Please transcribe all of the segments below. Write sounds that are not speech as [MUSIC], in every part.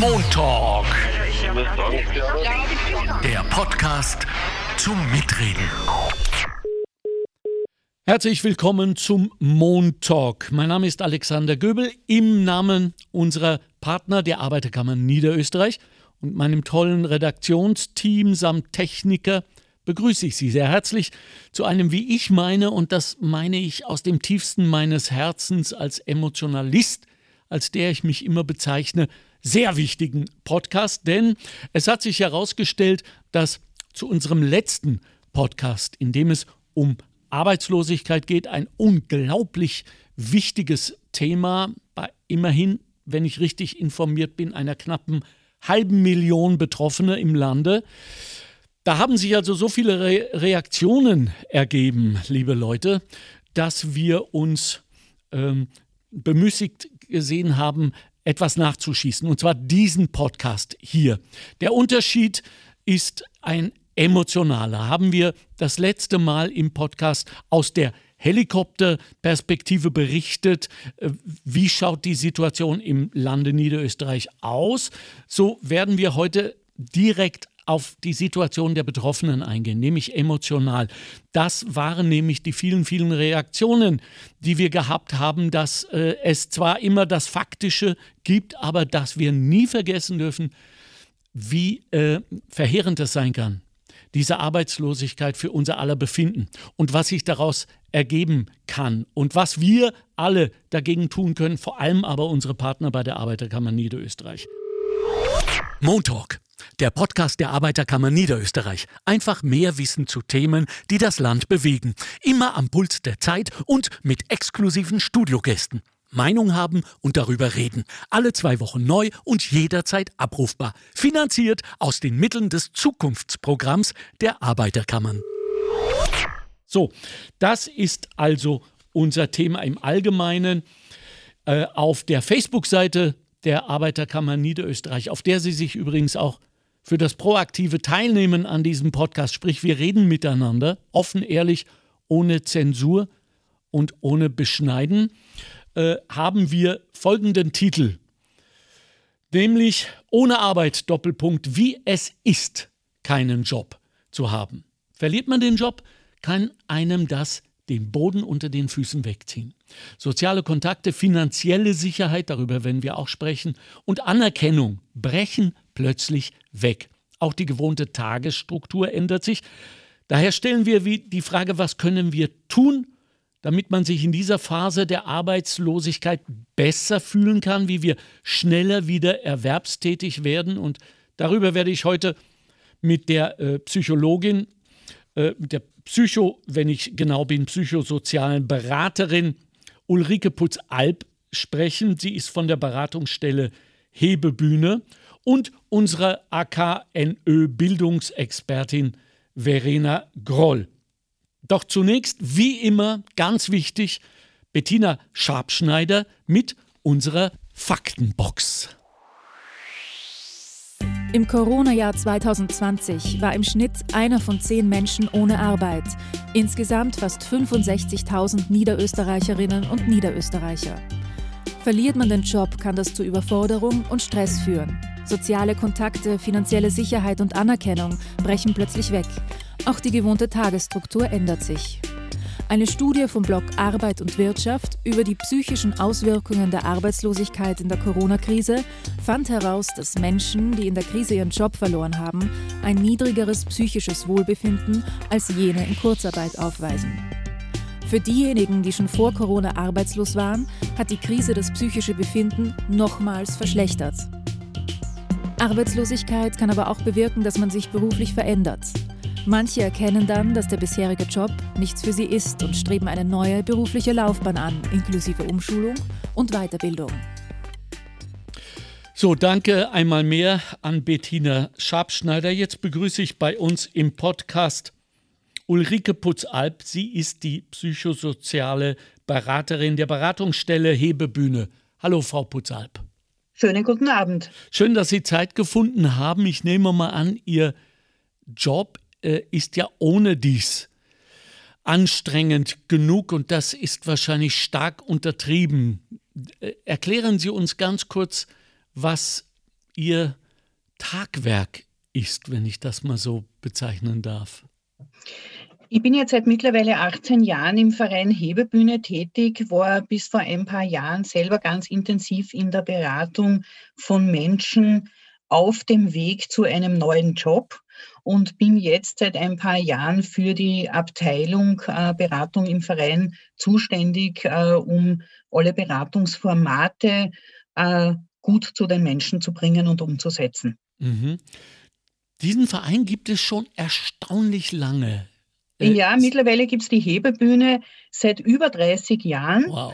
Montalk. Der Podcast zum Mitreden. Herzlich willkommen zum Montalk. Mein Name ist Alexander Göbel im Namen unserer Partner der Arbeiterkammer Niederösterreich und meinem tollen Redaktionsteam samt Techniker begrüße ich Sie sehr herzlich zu einem, wie ich meine, und das meine ich aus dem tiefsten meines Herzens als Emotionalist, als der ich mich immer bezeichne, sehr wichtigen Podcast, denn es hat sich herausgestellt, dass zu unserem letzten Podcast, in dem es um Arbeitslosigkeit geht, ein unglaublich wichtiges Thema bei immerhin, wenn ich richtig informiert bin, einer knappen halben Million Betroffene im Lande. Da haben sich also so viele Re Reaktionen ergeben, liebe Leute, dass wir uns ähm, bemüßigt gesehen haben, etwas nachzuschießen, und zwar diesen Podcast hier. Der Unterschied ist ein emotionaler. Haben wir das letzte Mal im Podcast aus der Helikopterperspektive berichtet, äh, wie schaut die Situation im Lande Niederösterreich aus. So werden wir heute direkt auf die Situation der Betroffenen eingehen, nämlich emotional. Das waren nämlich die vielen, vielen Reaktionen, die wir gehabt haben, dass äh, es zwar immer das Faktische gibt, aber dass wir nie vergessen dürfen, wie äh, verheerend es sein kann, diese Arbeitslosigkeit für unser aller Befinden und was sich daraus ergeben kann und was wir alle dagegen tun können, vor allem aber unsere Partner bei der Arbeiterkammer Niederösterreich. Montalk der Podcast der Arbeiterkammer Niederösterreich. Einfach mehr Wissen zu Themen, die das Land bewegen. Immer am Puls der Zeit und mit exklusiven Studiogästen. Meinung haben und darüber reden. Alle zwei Wochen neu und jederzeit abrufbar. Finanziert aus den Mitteln des Zukunftsprogramms der Arbeiterkammern. So, das ist also unser Thema im Allgemeinen. Äh, auf der Facebook-Seite der Arbeiterkammer Niederösterreich, auf der Sie sich übrigens auch für das proaktive Teilnehmen an diesem Podcast, sprich wir reden miteinander, offen, ehrlich, ohne Zensur und ohne Beschneiden, äh, haben wir folgenden Titel, nämlich ohne Arbeit, Doppelpunkt, wie es ist, keinen Job zu haben. Verliert man den Job, kann einem das den Boden unter den Füßen wegziehen. Soziale Kontakte, finanzielle Sicherheit, darüber werden wir auch sprechen, und Anerkennung brechen plötzlich weg. Auch die gewohnte Tagesstruktur ändert sich. Daher stellen wir die Frage, was können wir tun, damit man sich in dieser Phase der Arbeitslosigkeit besser fühlen kann, wie wir schneller wieder erwerbstätig werden. Und darüber werde ich heute mit der äh, Psychologin, äh, der Psycho, wenn ich genau bin, psychosozialen Beraterin Ulrike Putz-Alp sprechen. Sie ist von der Beratungsstelle Hebebühne und unsere AKNÖ-Bildungsexpertin Verena Groll. Doch zunächst, wie immer, ganz wichtig, Bettina Schabschneider mit unserer Faktenbox. Im Corona-Jahr 2020 war im Schnitt einer von zehn Menschen ohne Arbeit. Insgesamt fast 65.000 Niederösterreicherinnen und Niederösterreicher. Verliert man den Job, kann das zu Überforderung und Stress führen. Soziale Kontakte, finanzielle Sicherheit und Anerkennung brechen plötzlich weg. Auch die gewohnte Tagesstruktur ändert sich. Eine Studie vom Blog Arbeit und Wirtschaft über die psychischen Auswirkungen der Arbeitslosigkeit in der Corona-Krise fand heraus, dass Menschen, die in der Krise ihren Job verloren haben, ein niedrigeres psychisches Wohlbefinden als jene in Kurzarbeit aufweisen. Für diejenigen, die schon vor Corona arbeitslos waren, hat die Krise das psychische Befinden nochmals verschlechtert. Arbeitslosigkeit kann aber auch bewirken, dass man sich beruflich verändert. Manche erkennen dann, dass der bisherige Job nichts für sie ist und streben eine neue berufliche Laufbahn an, inklusive Umschulung und Weiterbildung. So, danke einmal mehr an Bettina Schabschneider. Jetzt begrüße ich bei uns im Podcast Ulrike Putzalp. Sie ist die psychosoziale Beraterin der Beratungsstelle Hebebühne. Hallo, Frau Putzalp. Schönen guten Abend. Schön, dass Sie Zeit gefunden haben. Ich nehme mal an, Ihr Job äh, ist ja ohne dies anstrengend genug und das ist wahrscheinlich stark untertrieben. Äh, erklären Sie uns ganz kurz, was Ihr Tagwerk ist, wenn ich das mal so bezeichnen darf. Ich bin jetzt seit mittlerweile 18 Jahren im Verein Hebebühne tätig, war bis vor ein paar Jahren selber ganz intensiv in der Beratung von Menschen auf dem Weg zu einem neuen Job und bin jetzt seit ein paar Jahren für die Abteilung äh, Beratung im Verein zuständig, äh, um alle Beratungsformate äh, gut zu den Menschen zu bringen und umzusetzen. Mhm. Diesen Verein gibt es schon erstaunlich lange. Äh, ja, mittlerweile gibt es die Hebebühne seit über 30 Jahren. Wow.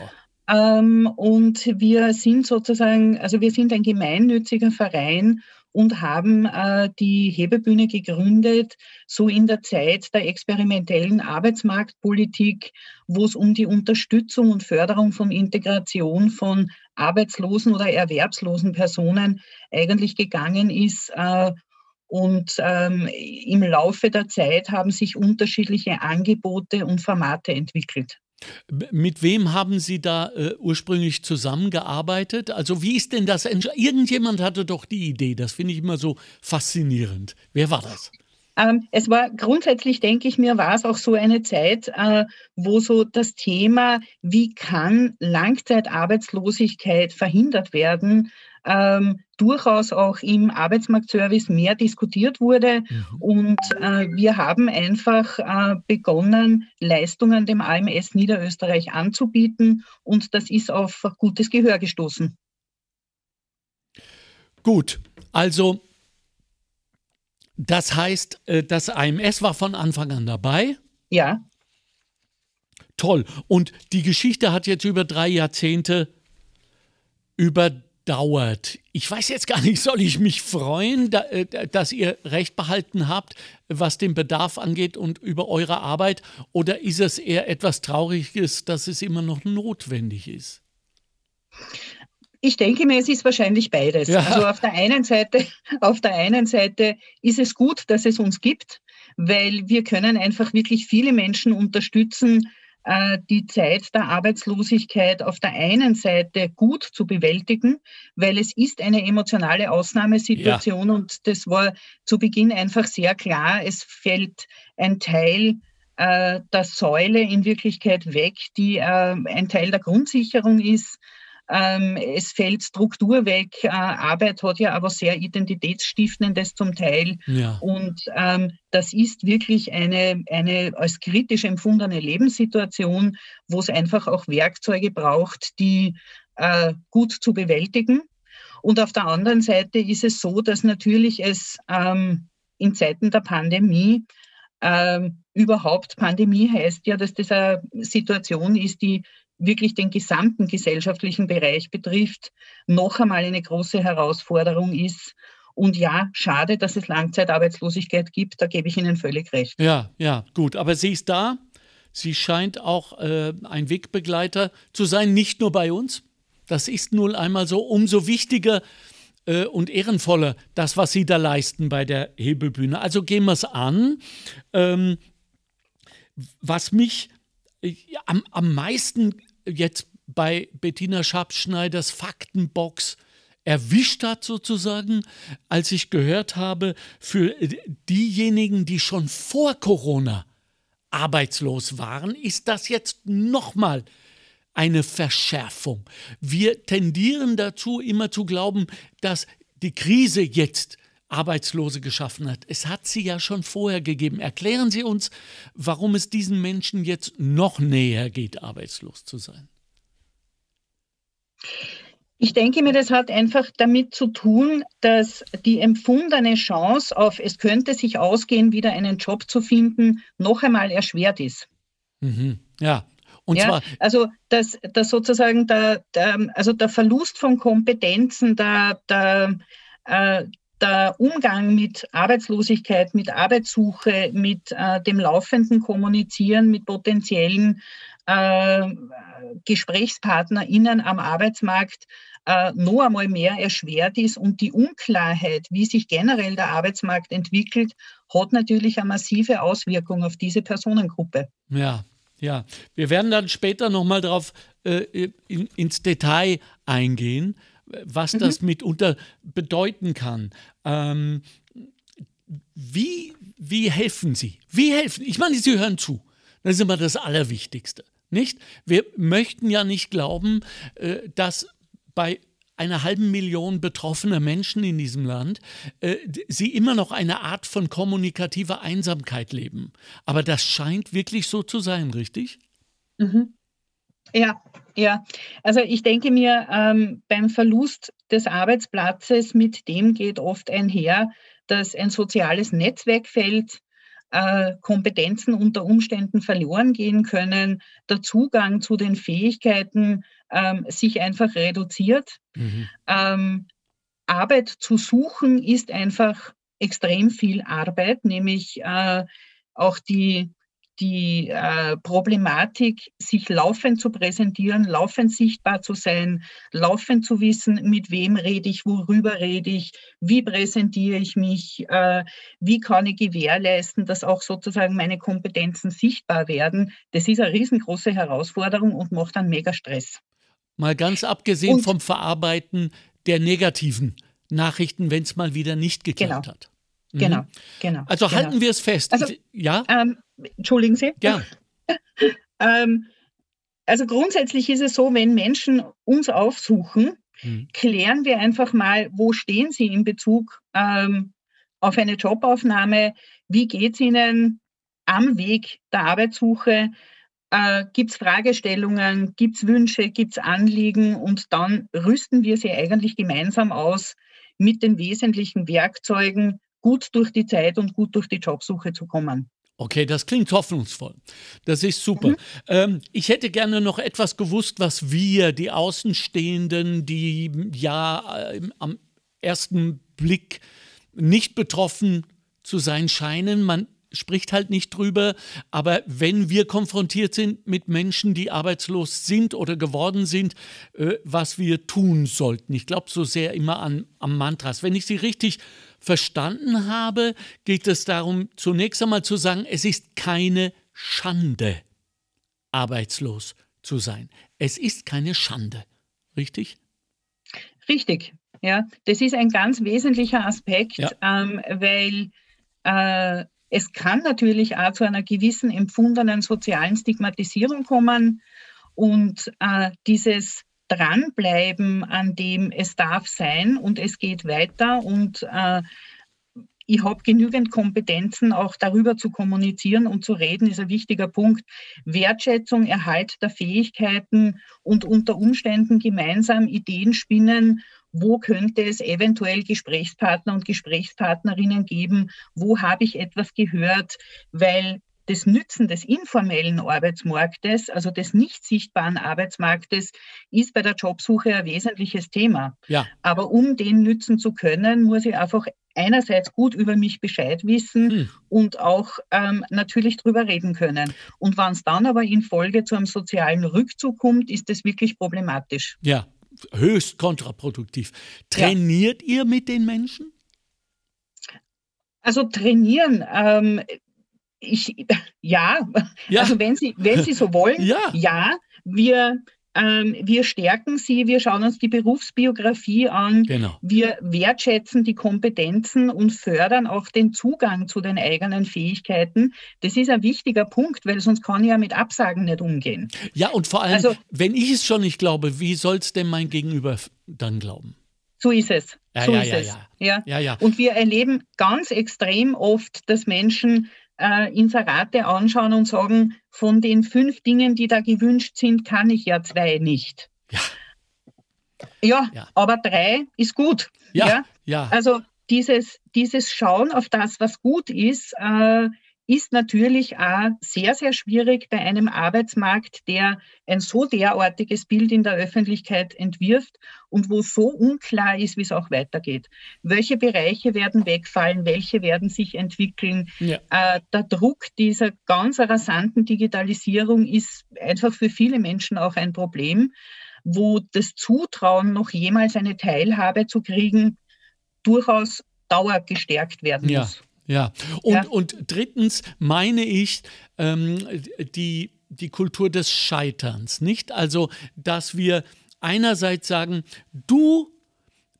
Ähm, und wir sind sozusagen, also wir sind ein gemeinnütziger Verein und haben äh, die Hebebühne gegründet, so in der Zeit der experimentellen Arbeitsmarktpolitik, wo es um die Unterstützung und Förderung von Integration von arbeitslosen oder erwerbslosen Personen eigentlich gegangen ist. Äh, und ähm, im Laufe der Zeit haben sich unterschiedliche Angebote und Formate entwickelt. Mit wem haben Sie da äh, ursprünglich zusammengearbeitet? Also wie ist denn das? Irgendjemand hatte doch die Idee, das finde ich immer so faszinierend. Wer war das? Ähm, es war grundsätzlich, denke ich mir, war es auch so eine Zeit, äh, wo so das Thema, wie kann Langzeitarbeitslosigkeit verhindert werden, ähm, durchaus auch im Arbeitsmarktservice mehr diskutiert wurde. Mhm. Und äh, wir haben einfach äh, begonnen, Leistungen dem AMS Niederösterreich anzubieten und das ist auf gutes Gehör gestoßen. Gut, also das heißt, äh, das AMS war von Anfang an dabei. Ja. Toll. Und die Geschichte hat jetzt über drei Jahrzehnte über dauert. Ich weiß jetzt gar nicht, soll ich mich freuen, da, äh, dass ihr Recht behalten habt, was den Bedarf angeht und über eure Arbeit? Oder ist es eher etwas Trauriges, dass es immer noch notwendig ist? Ich denke mir, es ist wahrscheinlich beides. Ja. Also auf der einen Seite, [LAUGHS] auf der einen Seite ist es gut, dass es uns gibt, weil wir können einfach wirklich viele Menschen unterstützen, die Zeit der Arbeitslosigkeit auf der einen Seite gut zu bewältigen, weil es ist eine emotionale Ausnahmesituation ja. und das war zu Beginn einfach sehr klar. Es fällt ein Teil äh, der Säule in Wirklichkeit weg, die äh, ein Teil der Grundsicherung ist ähm, es fällt Struktur weg. Äh, Arbeit hat ja aber sehr identitätsstiftendes zum Teil. Ja. Und ähm, das ist wirklich eine, eine als kritisch empfundene Lebenssituation, wo es einfach auch Werkzeuge braucht, die äh, gut zu bewältigen. Und auf der anderen Seite ist es so, dass natürlich es ähm, in Zeiten der Pandemie ähm, überhaupt Pandemie heißt ja, dass das eine Situation ist, die wirklich den gesamten gesellschaftlichen Bereich betrifft, noch einmal eine große Herausforderung ist. Und ja, schade, dass es Langzeitarbeitslosigkeit gibt, da gebe ich Ihnen völlig recht. Ja, ja, gut. Aber sie ist da. Sie scheint auch äh, ein Wegbegleiter zu sein, nicht nur bei uns. Das ist nun einmal so. Umso wichtiger äh, und ehrenvoller das, was Sie da leisten bei der Hebelbühne. Also gehen wir es an. Ähm, was mich äh, am, am meisten jetzt bei Bettina Schabschneiders Faktenbox erwischt hat sozusagen, als ich gehört habe, für diejenigen, die schon vor Corona arbeitslos waren, ist das jetzt nochmal eine Verschärfung. Wir tendieren dazu, immer zu glauben, dass die Krise jetzt Arbeitslose geschaffen hat. Es hat sie ja schon vorher gegeben. Erklären Sie uns, warum es diesen Menschen jetzt noch näher geht, arbeitslos zu sein. Ich denke mir, das hat einfach damit zu tun, dass die empfundene Chance auf, es könnte sich ausgehen, wieder einen Job zu finden, noch einmal erschwert ist. Mhm. Ja, und ja, zwar also dass, dass sozusagen der, der, also der Verlust von Kompetenzen, der, der, äh, der Umgang mit Arbeitslosigkeit, mit Arbeitssuche, mit äh, dem laufenden Kommunizieren mit potenziellen äh, GesprächspartnerInnen am Arbeitsmarkt äh, noch einmal mehr erschwert ist und die Unklarheit, wie sich generell der Arbeitsmarkt entwickelt, hat natürlich eine massive Auswirkung auf diese Personengruppe. Ja, ja. Wir werden dann später nochmal darauf äh, in, ins Detail eingehen was mhm. das mitunter bedeuten kann. Ähm, wie, wie helfen Sie? Wie helfen? Ich meine, Sie hören zu. Das ist immer das Allerwichtigste. Nicht? Wir möchten ja nicht glauben, äh, dass bei einer halben Million betroffener Menschen in diesem Land, äh, sie immer noch eine Art von kommunikativer Einsamkeit leben. Aber das scheint wirklich so zu sein, richtig? Mhm. Ja, ja. Also ich denke mir, ähm, beim Verlust des Arbeitsplatzes, mit dem geht oft einher, dass ein soziales Netzwerk fällt, äh, Kompetenzen unter Umständen verloren gehen können, der Zugang zu den Fähigkeiten ähm, sich einfach reduziert. Mhm. Ähm, Arbeit zu suchen ist einfach extrem viel Arbeit, nämlich äh, auch die die äh, Problematik, sich laufend zu präsentieren, laufend sichtbar zu sein, laufend zu wissen, mit wem rede ich, worüber rede ich, wie präsentiere ich mich, äh, wie kann ich gewährleisten, dass auch sozusagen meine Kompetenzen sichtbar werden. Das ist eine riesengroße Herausforderung und macht dann mega Stress. Mal ganz abgesehen und, vom Verarbeiten der negativen Nachrichten, wenn es mal wieder nicht geklappt genau. hat. Mhm. Genau, genau. Also genau. halten wir es fest. Also, ja? Ähm, entschuldigen Sie? Ja. [LAUGHS] ähm, also grundsätzlich ist es so, wenn Menschen uns aufsuchen, mhm. klären wir einfach mal, wo stehen sie in Bezug ähm, auf eine Jobaufnahme, wie geht es ihnen am Weg der Arbeitssuche, äh, gibt es Fragestellungen, gibt es Wünsche, gibt es Anliegen und dann rüsten wir sie eigentlich gemeinsam aus mit den wesentlichen Werkzeugen, gut durch die Zeit und gut durch die Jobsuche zu kommen. Okay, das klingt hoffnungsvoll. Das ist super. Mhm. Ähm, ich hätte gerne noch etwas gewusst, was wir, die Außenstehenden, die ja äh, am ersten Blick nicht betroffen zu sein scheinen, man spricht halt nicht drüber, aber wenn wir konfrontiert sind mit Menschen, die arbeitslos sind oder geworden sind, äh, was wir tun sollten. Ich glaube so sehr immer an, an Mantras. Wenn ich sie richtig verstanden habe, geht es darum, zunächst einmal zu sagen, es ist keine Schande, arbeitslos zu sein. Es ist keine Schande. Richtig? Richtig, ja. Das ist ein ganz wesentlicher Aspekt, ja. ähm, weil äh, es kann natürlich auch zu einer gewissen empfundenen sozialen Stigmatisierung kommen und äh, dieses dranbleiben an dem, es darf sein und es geht weiter und äh, ich habe genügend Kompetenzen, auch darüber zu kommunizieren und zu reden, ist ein wichtiger Punkt. Wertschätzung, Erhalt der Fähigkeiten und unter Umständen gemeinsam Ideen spinnen, wo könnte es eventuell Gesprächspartner und Gesprächspartnerinnen geben, wo habe ich etwas gehört, weil das Nützen des informellen Arbeitsmarktes, also des nicht sichtbaren Arbeitsmarktes, ist bei der Jobsuche ein wesentliches Thema. Ja. Aber um den nützen zu können, muss ich einfach einerseits gut über mich Bescheid wissen hm. und auch ähm, natürlich drüber reden können. Und wenn es dann aber in Folge zu einem sozialen Rückzug kommt, ist das wirklich problematisch. Ja, höchst kontraproduktiv. Trainiert ja. ihr mit den Menschen? Also trainieren, ähm, ich, [LAUGHS] ja, ja, also wenn Sie, wenn Sie so wollen, [LAUGHS] ja. ja, wir, ähm, wir stärken sie, wir schauen uns die Berufsbiografie an, genau. wir wertschätzen die Kompetenzen und fördern auch den Zugang zu den eigenen Fähigkeiten. Das ist ein wichtiger Punkt, weil sonst kann ich ja mit Absagen nicht umgehen. Ja, und vor allem, also, wenn ich es schon nicht glaube, wie soll es denn mein Gegenüber dann glauben? So ist es. Ja, so ja, ist ja, es. Ja. Ja. Ja, ja. Und wir erleben ganz extrem oft, dass Menschen äh, Inserate anschauen und sagen, von den fünf Dingen, die da gewünscht sind, kann ich ja zwei nicht. Ja. Ja, ja. aber drei ist gut. Ja, ja. Also dieses, dieses Schauen auf das, was gut ist, äh, ist natürlich auch sehr, sehr schwierig bei einem Arbeitsmarkt, der ein so derartiges Bild in der Öffentlichkeit entwirft und wo so unklar ist, wie es auch weitergeht. Welche Bereiche werden wegfallen, welche werden sich entwickeln? Ja. Äh, der Druck dieser ganz rasanten Digitalisierung ist einfach für viele Menschen auch ein Problem, wo das Zutrauen, noch jemals eine Teilhabe zu kriegen, durchaus dauer gestärkt werden ja. muss. Ja, und, ja. und drittens meine ich ähm, die, die Kultur des Scheiterns, nicht? Also, dass wir einerseits sagen, du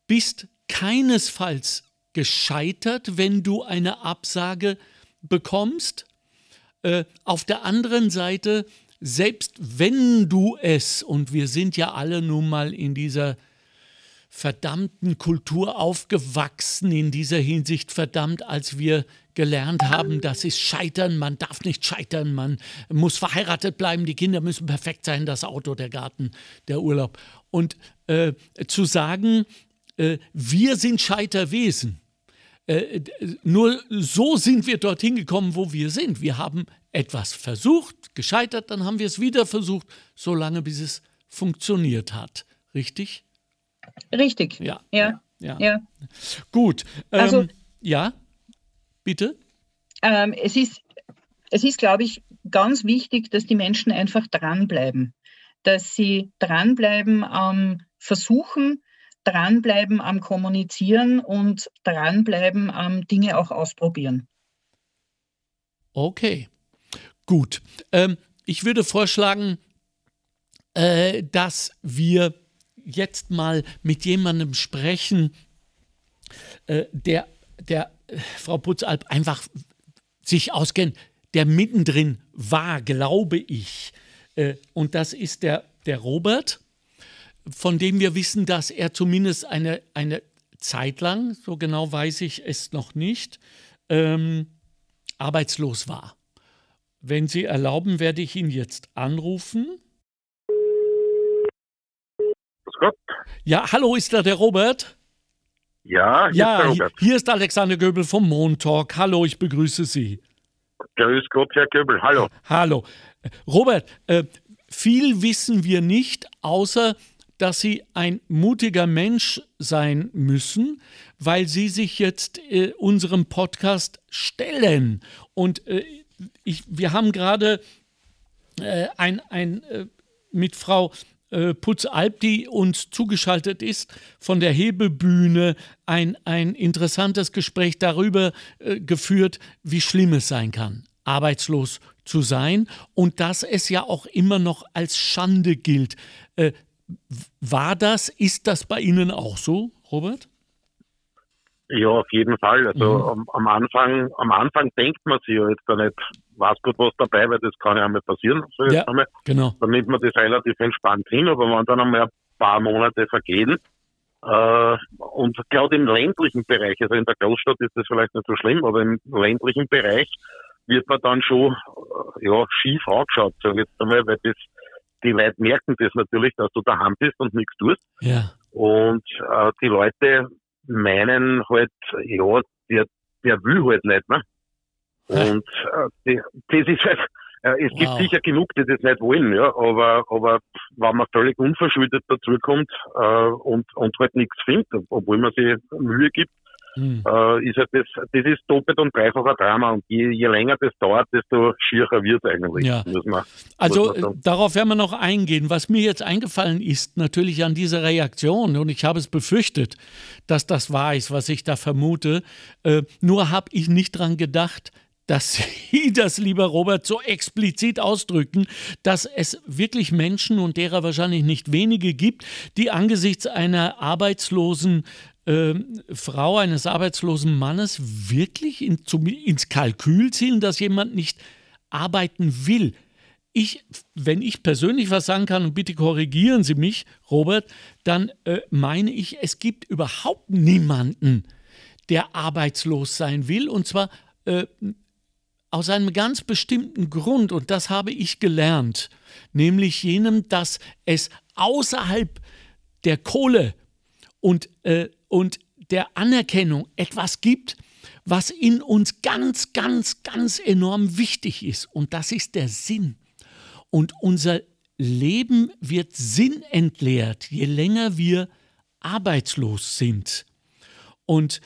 bist keinesfalls gescheitert, wenn du eine Absage bekommst. Äh, auf der anderen Seite, selbst wenn du es, und wir sind ja alle nun mal in dieser verdammten Kultur aufgewachsen, in dieser Hinsicht verdammt, als wir gelernt haben, das ist Scheitern, man darf nicht scheitern, man muss verheiratet bleiben, die Kinder müssen perfekt sein, das Auto, der Garten, der Urlaub. Und äh, zu sagen, äh, wir sind Scheiterwesen, äh, nur so sind wir dorthin gekommen, wo wir sind. Wir haben etwas versucht, gescheitert, dann haben wir es wieder versucht, solange bis es funktioniert hat. Richtig? Richtig. Ja. Ja. ja. ja. Gut. Ähm, also, ja, bitte. Ähm, es ist, es ist, glaube ich, ganz wichtig, dass die Menschen einfach dranbleiben. Dass sie dranbleiben am Versuchen, dranbleiben am Kommunizieren und dranbleiben am Dinge auch ausprobieren. Okay, gut. Ähm, ich würde vorschlagen, äh, dass wir jetzt mal mit jemandem sprechen, äh, der, der äh, Frau Putzalp einfach sich auskennt, der mittendrin war, glaube ich. Äh, und das ist der, der Robert, von dem wir wissen, dass er zumindest eine, eine Zeit lang, so genau weiß ich es noch nicht, ähm, arbeitslos war. Wenn Sie erlauben, werde ich ihn jetzt anrufen. Gott. Ja, hallo, ist da der Robert? Ja, hier ja, ist der Robert. Hier ist Alexander Göbel vom Montalk. Hallo, ich begrüße Sie. Grüß Gott, Herr Göbel. Hallo. Hallo. Robert, äh, viel wissen wir nicht, außer dass Sie ein mutiger Mensch sein müssen, weil Sie sich jetzt äh, unserem Podcast stellen. Und äh, ich, wir haben gerade äh, ein, ein äh, mit Frau Putzalp, die uns zugeschaltet ist, von der Hebebühne ein, ein interessantes Gespräch darüber äh, geführt, wie schlimm es sein kann, arbeitslos zu sein und dass es ja auch immer noch als Schande gilt. Äh, war das, ist das bei Ihnen auch so, Robert? Ja, auf jeden Fall. Also mhm. am, am, Anfang, am Anfang denkt man sich ja jetzt gar nicht, weiß gut was dabei, weil das kann ja einmal passieren. So ja, einmal. genau. Dann nimmt man das relativ entspannt hin, aber wenn dann einmal ein paar Monate vergehen, äh, und gerade im ländlichen Bereich, also in der Großstadt ist das vielleicht nicht so schlimm, aber im ländlichen Bereich wird man dann schon äh, ja, schief angeschaut, sag ich jetzt einmal, weil das, die Leute merken das natürlich, dass du daheim bist und nichts tust. Ja. Und äh, die Leute meinen halt, ja, der, der will halt nicht, ne? Und äh, die, das ist halt, äh, es gibt wow. sicher genug, die das nicht wollen, ja, aber, aber wenn man völlig unverschuldet dazukommt äh, und, und halt nichts findet, obwohl man sich Mühe gibt, hm. äh, ist halt das, das ist doppelt und dreifacher Drama und je, je länger das dauert, desto schierer wird es eigentlich. Ja. Man, also darauf werden wir noch eingehen. Was mir jetzt eingefallen ist, natürlich an dieser Reaktion, und ich habe es befürchtet, dass das wahr ist, was ich da vermute, äh, nur habe ich nicht dran gedacht, dass [LAUGHS] Sie das, lieber Robert, so explizit ausdrücken, dass es wirklich Menschen und derer wahrscheinlich nicht wenige gibt, die angesichts einer arbeitslosen äh, Frau, eines arbeitslosen Mannes wirklich in, zum, ins Kalkül ziehen, dass jemand nicht arbeiten will. Ich, wenn ich persönlich was sagen kann, und bitte korrigieren Sie mich, Robert, dann äh, meine ich, es gibt überhaupt niemanden, der arbeitslos sein will. Und zwar äh, aus einem ganz bestimmten Grund, und das habe ich gelernt, nämlich jenem, dass es außerhalb der Kohle und, äh, und der Anerkennung etwas gibt, was in uns ganz, ganz, ganz enorm wichtig ist. Und das ist der Sinn. Und unser Leben wird sinnentleert, je länger wir arbeitslos sind. Und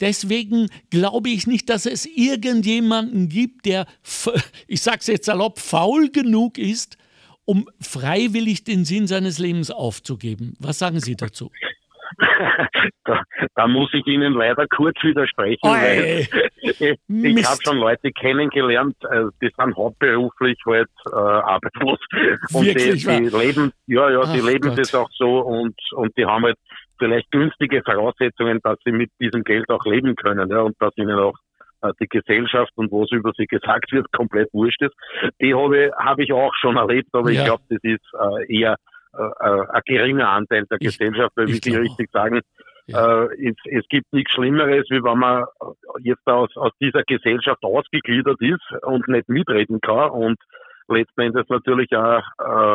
deswegen glaube ich nicht, dass es irgendjemanden gibt, der, [LAUGHS] ich sage es jetzt salopp, faul genug ist, um freiwillig den Sinn seines Lebens aufzugeben. Was sagen Sie dazu? [LAUGHS] da, da, muss ich Ihnen leider kurz widersprechen, Oi. weil [LAUGHS] ich, habe schon Leute kennengelernt, äh, die sind hauptberuflich halt äh, arbeitslos und die, die, leben, ja, ja, die leben Gott. das auch so und, und die haben halt vielleicht günstige Voraussetzungen, dass sie mit diesem Geld auch leben können ja, und dass ihnen auch äh, die Gesellschaft und was über sie gesagt wird, [LAUGHS] komplett wurscht ist. Die habe, habe ich auch schon erlebt, aber ja. ich glaube, das ist äh, eher äh, äh, ein geringer Anteil der ich, Gesellschaft, weil, wie Sie richtig sagen, ja. äh, es, es, gibt nichts Schlimmeres, wie wenn man jetzt aus, aus dieser Gesellschaft ausgegliedert ist und nicht mitreden kann und letzten Endes natürlich auch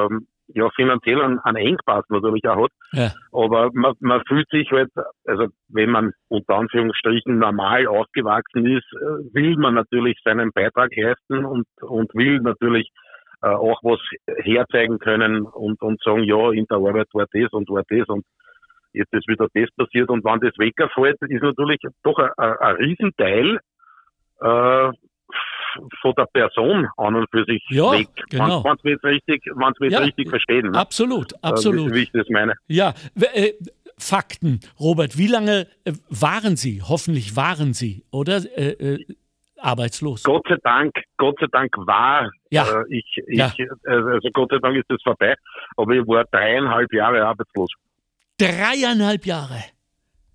ähm, ja, finanziell einen, einen Engpass natürlich auch hat. Ja. Aber man, man fühlt sich halt, also wenn man unter Anführungsstrichen normal aufgewachsen ist, äh, will man natürlich seinen Beitrag leisten und, und will natürlich äh, auch was herzeigen können und, und sagen, ja, in der Arbeit war das und war das und jetzt ist wieder das passiert und wenn das wegfällt, ist natürlich doch ein, ein, ein Riesenteil äh, von der Person an und für sich ja, weg. Genau. Wenn wir es richtig, wenn's ja, richtig verstehen. Ne? Absolut, absolut. Äh, wie, ich das meine. Ja, äh, Fakten. Robert, wie lange äh, waren Sie? Hoffentlich waren Sie, oder? Äh, äh, arbeitslos. Gott sei Dank, Gott sei Dank war ja. Äh, ich, ich ja. also Gott sei Dank ist das vorbei, aber ich war dreieinhalb Jahre arbeitslos. Dreieinhalb Jahre?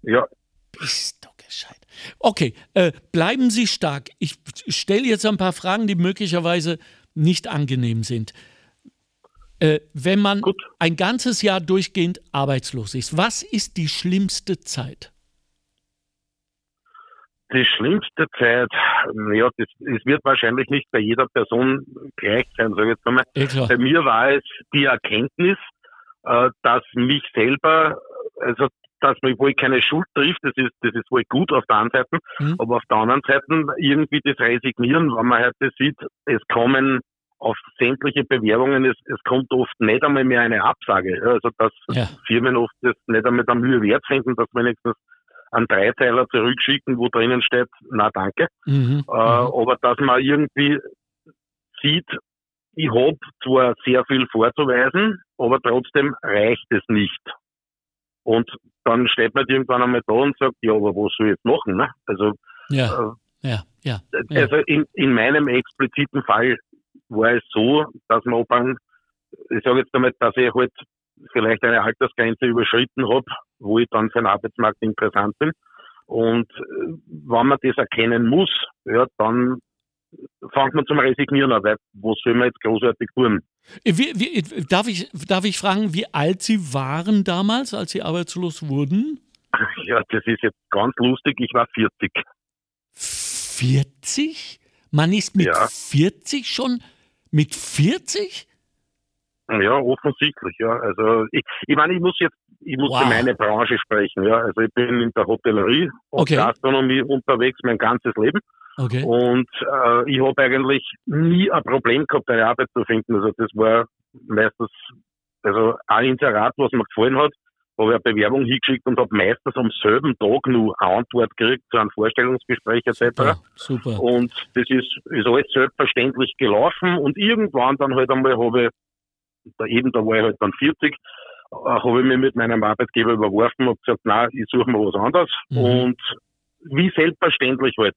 Ja. Bist du gescheit. Okay, äh, bleiben Sie stark. Ich stelle jetzt ein paar Fragen, die möglicherweise nicht angenehm sind. Äh, wenn man Gut. ein ganzes Jahr durchgehend arbeitslos ist, was ist die schlimmste Zeit? Die schlimmste Zeit, ja, das, es wird wahrscheinlich nicht bei jeder Person gleich sein, sage ich jetzt einmal. Ja, bei mir war es die Erkenntnis, äh, dass mich selber, also dass mich wohl keine Schuld trifft, das ist, das ist wohl gut auf der einen Seite, mhm. aber auf der anderen Seite irgendwie das Resignieren, wenn man heute sieht, es kommen auf sämtliche Bewerbungen, es, es kommt oft nicht einmal mehr eine Absage. Also dass ja. Firmen oft das nicht einmal der Mühe wert finden, dass wenigstens einen Dreiteiler zurückschicken, wo drinnen steht, na danke. Mhm. Äh, mhm. aber dass man irgendwie sieht, ich habe zwar sehr viel vorzuweisen, aber trotzdem reicht es nicht. Und dann steht man irgendwann einmal da und sagt, ja, aber was soll ich jetzt machen? Ne? Also, ja, äh, ja, ja, ja. Also in, in meinem expliziten Fall war es so, dass man ob ich sage jetzt damit, dass ich halt vielleicht eine Altersgrenze überschritten habe, wo ich dann für den Arbeitsmarkt interessant bin. Und äh, wenn man das erkennen muss, ja, dann fängt man zum Resignieren an, weil was soll man jetzt großartig tun? Wie, wie, darf, ich, darf ich fragen, wie alt Sie waren damals, als Sie arbeitslos wurden? [LAUGHS] Ja, das ist jetzt ganz lustig. Ich war 40. 40? Man ist mit ja. 40 schon mit 40? Ja, offensichtlich, ja. Also ich, ich meine, ich muss jetzt, ich muss wow. für meine Branche sprechen, ja. Also ich bin in der Hotellerie und okay. Gastronomie unterwegs mein ganzes Leben. Okay. Und äh, ich habe eigentlich nie ein Problem gehabt, eine Arbeit zu finden. Also das war meistens, also ein Inserat, was mir gefallen hat, habe ich eine Bewerbung hingeschickt und habe meistens am selben Tag nur eine Antwort gekriegt zu einem Vorstellungsgespräch etc. Super, super. Und das ist, ist alles selbstverständlich gelaufen und irgendwann dann halt einmal habe ich, da eben da war ich halt dann 40, äh, habe ich mich mit meinem Arbeitgeber überworfen und gesagt, nein, ich suche mir was anderes. Mhm. Und wie selbstverständlich halt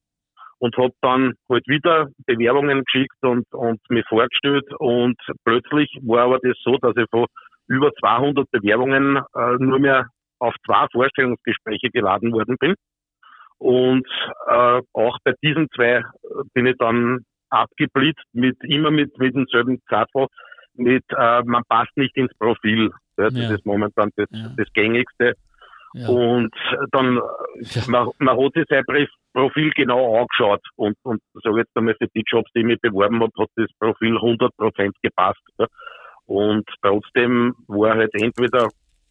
und habe dann halt wieder Bewerbungen geschickt und, und mich vorgestellt und plötzlich war aber das so, dass ich von über 200 Bewerbungen äh, nur mehr auf zwei Vorstellungsgespräche geladen worden bin. Und äh, auch bei diesen zwei bin ich dann abgeblitzt mit immer mit, mit demselben Sattel, mit äh, man passt nicht ins Profil. Das ja. ist momentan das, ja. das gängigste. Ja. Und dann, man, man hat sich sein Profil genau angeschaut und, und sage jetzt einmal für die Jobs, die ich mich beworben habe, hat das Profil 100% gepasst. Ja. Und trotzdem war halt entweder,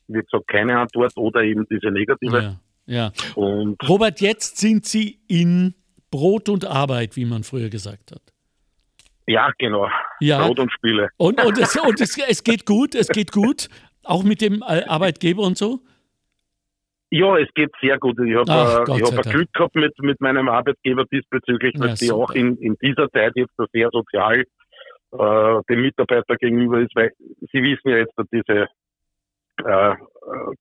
wie gesagt, keine Antwort oder eben diese negative. Ja, ja. Und Robert, jetzt sind Sie in Brot und Arbeit, wie man früher gesagt hat. Ja, genau. Ja. Brot und Spiele. Und, und, es, und es, es geht gut, es geht gut, auch mit dem Arbeitgeber und so? Ja, es geht sehr gut. Ich habe äh, ich hab Glück gehabt mit, mit meinem Arbeitgeber diesbezüglich, dass ja, die auch in, in dieser Zeit jetzt sehr sozial äh, dem Mitarbeiter gegenüber ist, weil Sie wissen ja jetzt, dass diese äh,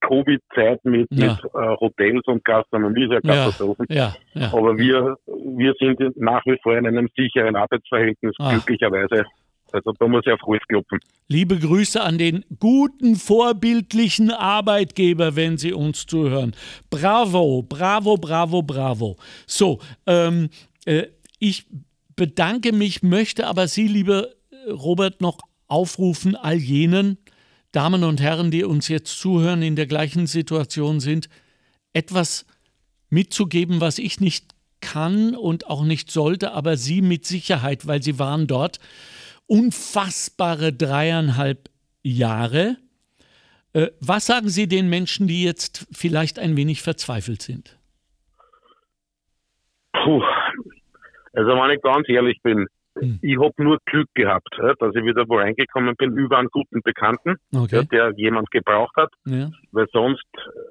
Covid-Zeit mit, ja. mit äh, Hotels und Gastronomie ist ja Katastrophen. Ja, ja, Aber wir, wir sind nach wie vor in einem sicheren Arbeitsverhältnis, ah. glücklicherweise. Also da muss ich auf Holz klopfen. Liebe Grüße an den guten, vorbildlichen Arbeitgeber, wenn Sie uns zuhören. Bravo, bravo, bravo, bravo. So, ähm, äh, ich bedanke mich, möchte aber Sie, lieber Robert, noch aufrufen, all jenen Damen und Herren, die uns jetzt zuhören, in der gleichen Situation sind, etwas mitzugeben, was ich nicht kann und auch nicht sollte, aber Sie mit Sicherheit, weil Sie waren dort unfassbare dreieinhalb Jahre. Äh, was sagen Sie den Menschen, die jetzt vielleicht ein wenig verzweifelt sind? Puh. Also wenn ich ganz ehrlich bin, hm. ich habe nur Glück gehabt, dass ich wieder wo reingekommen bin über einen guten Bekannten, okay. der jemand gebraucht hat, ja. weil sonst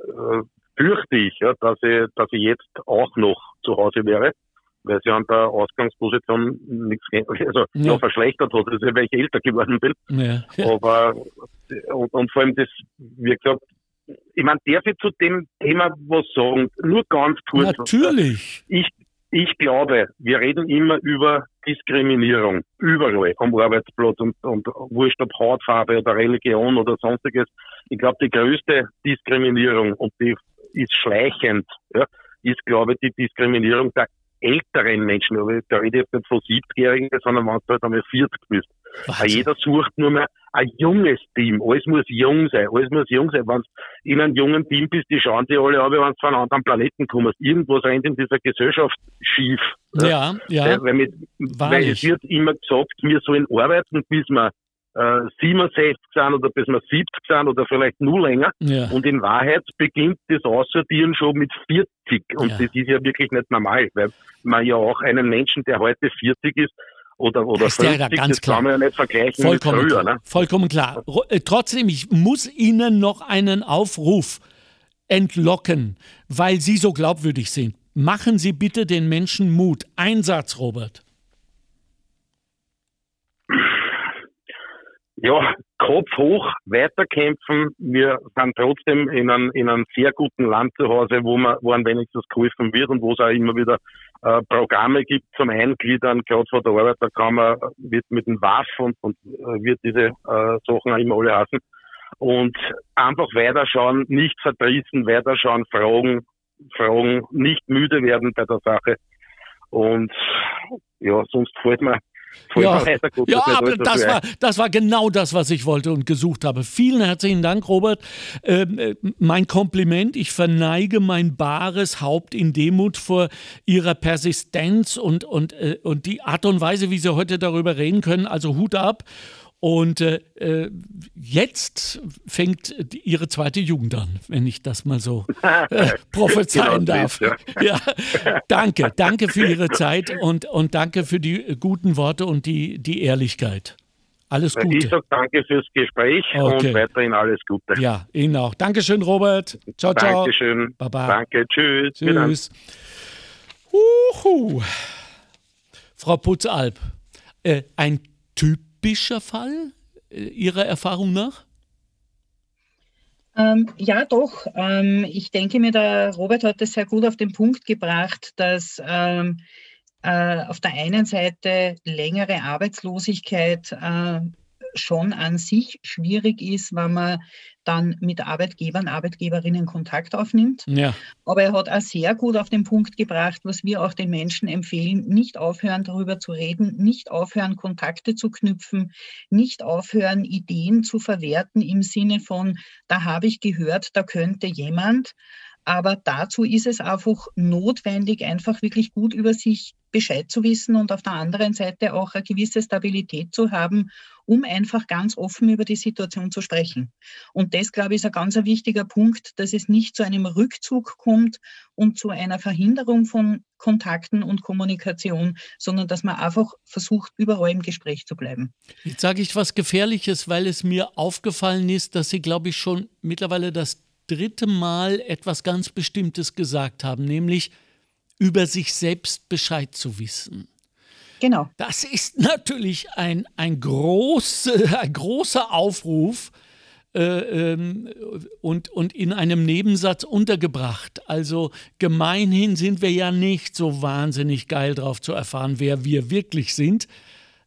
äh, fürchte ich, dass ich, dass ich jetzt auch noch zu Hause wäre, weil sie an der Ausgangsposition nichts, also ja. noch verschlechtert hat, also weil ich älter geworden bin. Ja. Aber, und, und vor allem das, wie gesagt, ich meine, darf ich zu dem Thema was sagen? Nur ganz kurz. Natürlich. Ich, ich glaube, wir reden immer über Diskriminierung überall am Arbeitsplatz und, und wurscht ob Hautfarbe oder Religion oder sonstiges. Ich glaube, die größte Diskriminierung und die ist schleichend, ja, ist, glaube ich, die Diskriminierung der älteren Menschen. Aber da rede ich jetzt nicht von 70-Jährigen, sondern wenn du halt einmal 40 bist. Wahnsinn. Jeder sucht nur mehr ein junges Team. Alles muss jung sein. Alles muss jung sein. Wenn du in einem jungen Team bist, die schauen sich alle an, wenn du von einem anderen Planeten kommst. Irgendwas rennt in dieser Gesellschaft schief. Ja, ja. ja. Weil, mit, weil es wird immer gesagt, wir sollen arbeiten, bis wir äh, 67 sind oder bis wir 70 sind oder vielleicht nur länger. Ja. Und in Wahrheit beginnt das Aussortieren schon mit 40. Und ja. das ist ja wirklich nicht normal, weil man ja auch einen Menschen, der heute 40 ist, oder, oder das 50, ja ganz das klar. kann man ja nicht vergleichen Vollkommen mit früher. Klar. Ne? Vollkommen klar. Äh, trotzdem, ich muss Ihnen noch einen Aufruf entlocken, weil Sie so glaubwürdig sind. Machen Sie bitte den Menschen Mut. Einsatz, Robert. Ja, Kopf hoch, weiterkämpfen. Wir sind trotzdem in einem, in einem sehr guten Land zu Hause, wo man, wo man wenigstens geholfen wird und wo es auch immer wieder äh, Programme gibt zum Eingliedern, gerade von der Arbeiterkammer wird mit dem WAF und, und äh, wird diese äh, Sachen auch immer alle hassen. Und einfach weiterschauen, nicht verdrießen, weiterschauen, fragen, fragen, nicht müde werden bei der Sache. Und ja, sonst fällt mir ja, ja aber das war, das war genau das, was ich wollte und gesucht habe. Vielen herzlichen Dank, Robert. Ähm, äh, mein Kompliment. Ich verneige mein bares Haupt in Demut vor Ihrer Persistenz und, und, äh, und die Art und Weise, wie Sie heute darüber reden können. Also Hut ab. Und äh, äh, jetzt fängt ihre zweite Jugend an, wenn ich das mal so [LAUGHS] äh, prophezeien genau, darf. Ja. ja. danke, danke für Ihre Zeit und, und danke für die guten Worte und die, die Ehrlichkeit. Alles Gute. Ich sage danke fürs Gespräch okay. und weiterhin alles Gute. Ja, Ihnen auch. Dankeschön, Robert. Ciao, ciao. Dankeschön. Baba. Danke, tschüss. Tschüss. Uhu. Frau Putzalp, äh, ein Typ typischer Fall äh, Ihrer Erfahrung nach? Ähm, ja, doch. Ähm, ich denke mir, der Robert hat es sehr gut auf den Punkt gebracht, dass ähm, äh, auf der einen Seite längere Arbeitslosigkeit äh, schon an sich schwierig ist, wenn man dann mit Arbeitgebern, Arbeitgeberinnen Kontakt aufnimmt. Ja. Aber er hat auch sehr gut auf den Punkt gebracht, was wir auch den Menschen empfehlen, nicht aufhören, darüber zu reden, nicht aufhören, Kontakte zu knüpfen, nicht aufhören, Ideen zu verwerten im Sinne von, da habe ich gehört, da könnte jemand. Aber dazu ist es einfach notwendig, einfach wirklich gut über sich Bescheid zu wissen und auf der anderen Seite auch eine gewisse Stabilität zu haben, um einfach ganz offen über die Situation zu sprechen. Und das, glaube ich, ist ein ganz wichtiger Punkt, dass es nicht zu einem Rückzug kommt und zu einer Verhinderung von Kontakten und Kommunikation, sondern dass man einfach versucht, überall im Gespräch zu bleiben. Jetzt sage ich was Gefährliches, weil es mir aufgefallen ist, dass Sie, glaube ich, schon mittlerweile das dritte Mal etwas ganz Bestimmtes gesagt haben, nämlich über sich selbst Bescheid zu wissen. Genau. Das ist natürlich ein, ein, groß, [LAUGHS] ein großer Aufruf äh, ähm, und, und in einem Nebensatz untergebracht. Also gemeinhin sind wir ja nicht so wahnsinnig geil drauf zu erfahren, wer wir wirklich sind,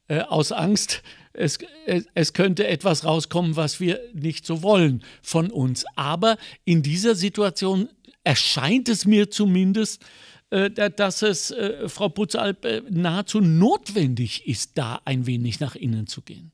äh, aus Angst, es, es, es könnte etwas rauskommen, was wir nicht so wollen von uns. Aber in dieser Situation erscheint es mir zumindest, dass es, äh, Frau Putzalp, äh, nahezu notwendig ist, da ein wenig nach innen zu gehen.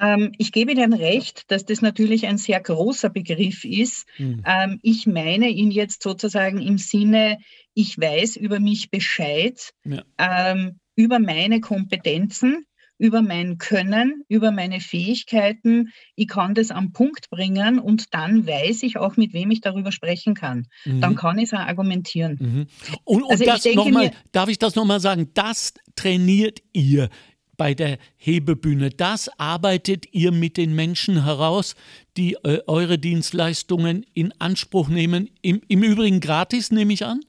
Ähm, ich gebe Ihnen recht, dass das natürlich ein sehr großer Begriff ist. Mhm. Ähm, ich meine ihn jetzt sozusagen im Sinne, ich weiß über mich Bescheid, ja. ähm, über meine Kompetenzen, über mein Können, über meine Fähigkeiten. Ich kann das am Punkt bringen und dann weiß ich auch, mit wem ich darüber sprechen kann. Mhm. Dann kann ich es auch argumentieren. Mhm. Und, und also das nochmal, darf ich das nochmal sagen? Das trainiert ihr bei der Hebebühne. Das arbeitet ihr mit den Menschen heraus, die äh, eure Dienstleistungen in Anspruch nehmen. Im, Im, Übrigen gratis, nehme ich an?